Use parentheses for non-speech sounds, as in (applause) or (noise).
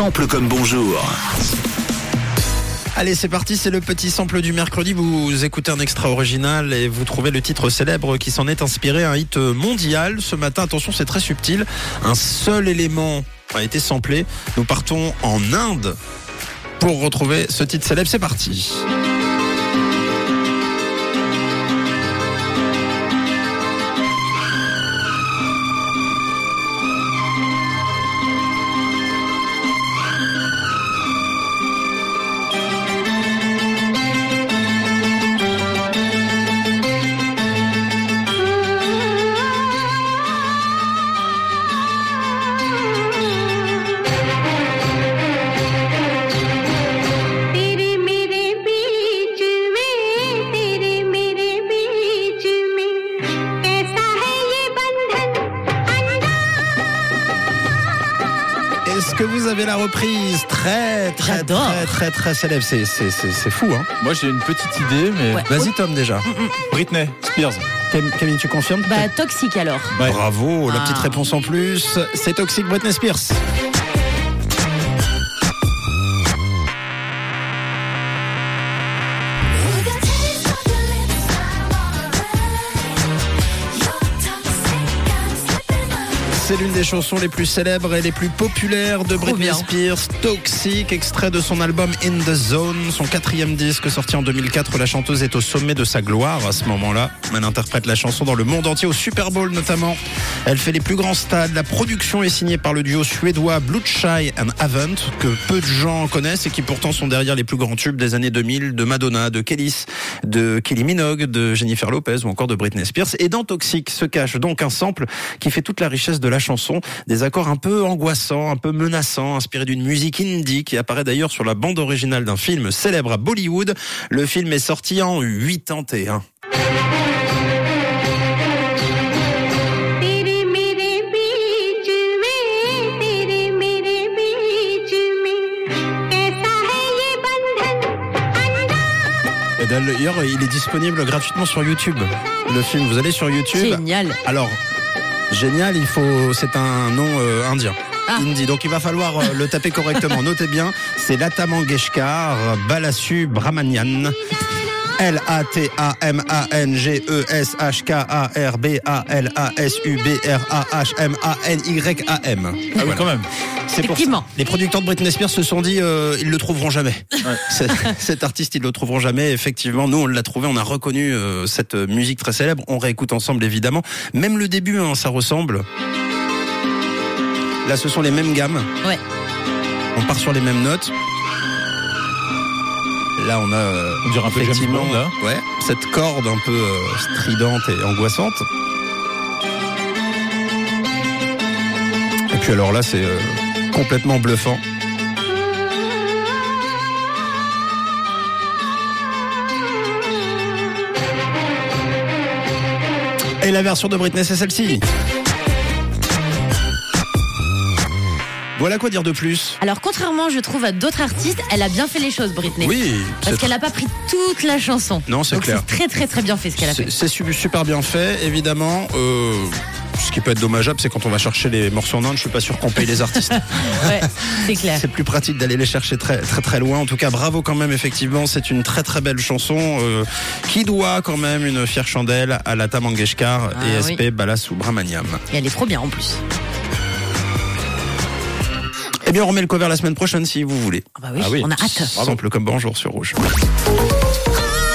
Comme bonjour. Allez, c'est parti, c'est le petit sample du mercredi. Vous écoutez un extra original et vous trouvez le titre célèbre qui s'en est inspiré, un hit mondial. Ce matin, attention, c'est très subtil. Un seul élément a été samplé. Nous partons en Inde pour retrouver ce titre célèbre. C'est parti. Que vous avez la reprise Très, très, très, très, très célèbre. C'est, c'est, c'est, c'est fou, hein Moi j'ai une petite idée, mais Ouais. Vas-y, Tom, déjà. Britney Spears. Cam- Camille, tu confirmes Bah, toxique alors. Ouais. Bravo, la Ah. petite réponse en plus. C'est Toxic Britney Spears. C'est l'une des chansons les plus célèbres et les plus populaires de Britney. Spears. Toxic, extrait de son album In the Zone, son quatrième disque sorti en 2004. La chanteuse est au sommet de sa gloire à ce moment-là. Elle interprète la chanson dans le monde entier, au Super Bowl notamment. Elle fait les plus grands stades. La production est signée par le duo suédois Blue Shy and Avant, que peu de gens connaissent et qui pourtant sont derrière les plus grands tubes des années 2000 de Madonna, de Kellys, de Kelly Minogue, de Jennifer Lopez ou encore de Britney Spears. Et dans Toxic se cache donc un sample qui fait toute la richesse de la chanson, des accords un peu angoissants, un peu menaçants, inspirés d'une musique indie qui apparaît d'ailleurs sur la bande originale d'un film célèbre à Bollywood. Le film est sorti en 81. D'ailleurs, il est disponible gratuitement sur YouTube. Le film, vous allez sur YouTube. Génial. Alors, génial, il faut, c'est un nom euh, indien. Ah. Hindi. Donc il va falloir euh, le taper correctement. Notez bien, c'est Lata Mangeshkar Balasu Brahmanian. L-A-T-A-M-A-N-G-E-S-H-K-A-R-B-A-L-A-S-U-B-R-A-H-M-A-N-Y-A-M. Ah oui, quand même. C'est pour Effectivement. ça. Les producteurs de Britney Spears se sont dit, euh, ils le trouveront jamais. (laughs) C'est- Cet artiste, ils le trouveront jamais. Effectivement, nous, on l'a trouvé, on a reconnu euh, cette musique très célèbre. On réécoute ensemble, évidemment. Même le début, hein, ça ressemble. Là, ce sont les mêmes gammes. Ouais. On part sur les mêmes notes. Là, on a euh, On dirait un peu effectivement, Bond, là. ouais, cette corde un peu euh, stridente et angoissante. Et puis alors là, c'est euh, complètement bluffant. Et la version de Britney, c'est celle-ci. Voilà quoi dire de plus. Alors, contrairement, je trouve, à d'autres artistes, elle a bien fait les choses, Britney. Oui, Parce qu'elle n'a pas pris toute la chanson. Non, c'est clair. C'est très, très, très bien fait ce qu'elle a fait. c'est su- super bien fait, évidemment. Euh, ce qui peut être dommageable, c'est quand on va chercher les morceaux en Inde, je suis pas sûr qu'on paye les artistes. (laughs) Ouais, c'est clair. c'est plus pratique d'aller les chercher très très très loin. En tout cas, bravo quand même, effectivement, c'est une très très belle chanson euh, qui doit quand même une fière chandelle à Lata Mangeshkar Ah et oui. SP Balasubramaniam. Et elle est trop bien en plus. Eh bien, on remet le cover la semaine prochaine si vous voulez. Ah bah oui, Ah oui. on a hâte. Simple comme bonjour sur Rouge.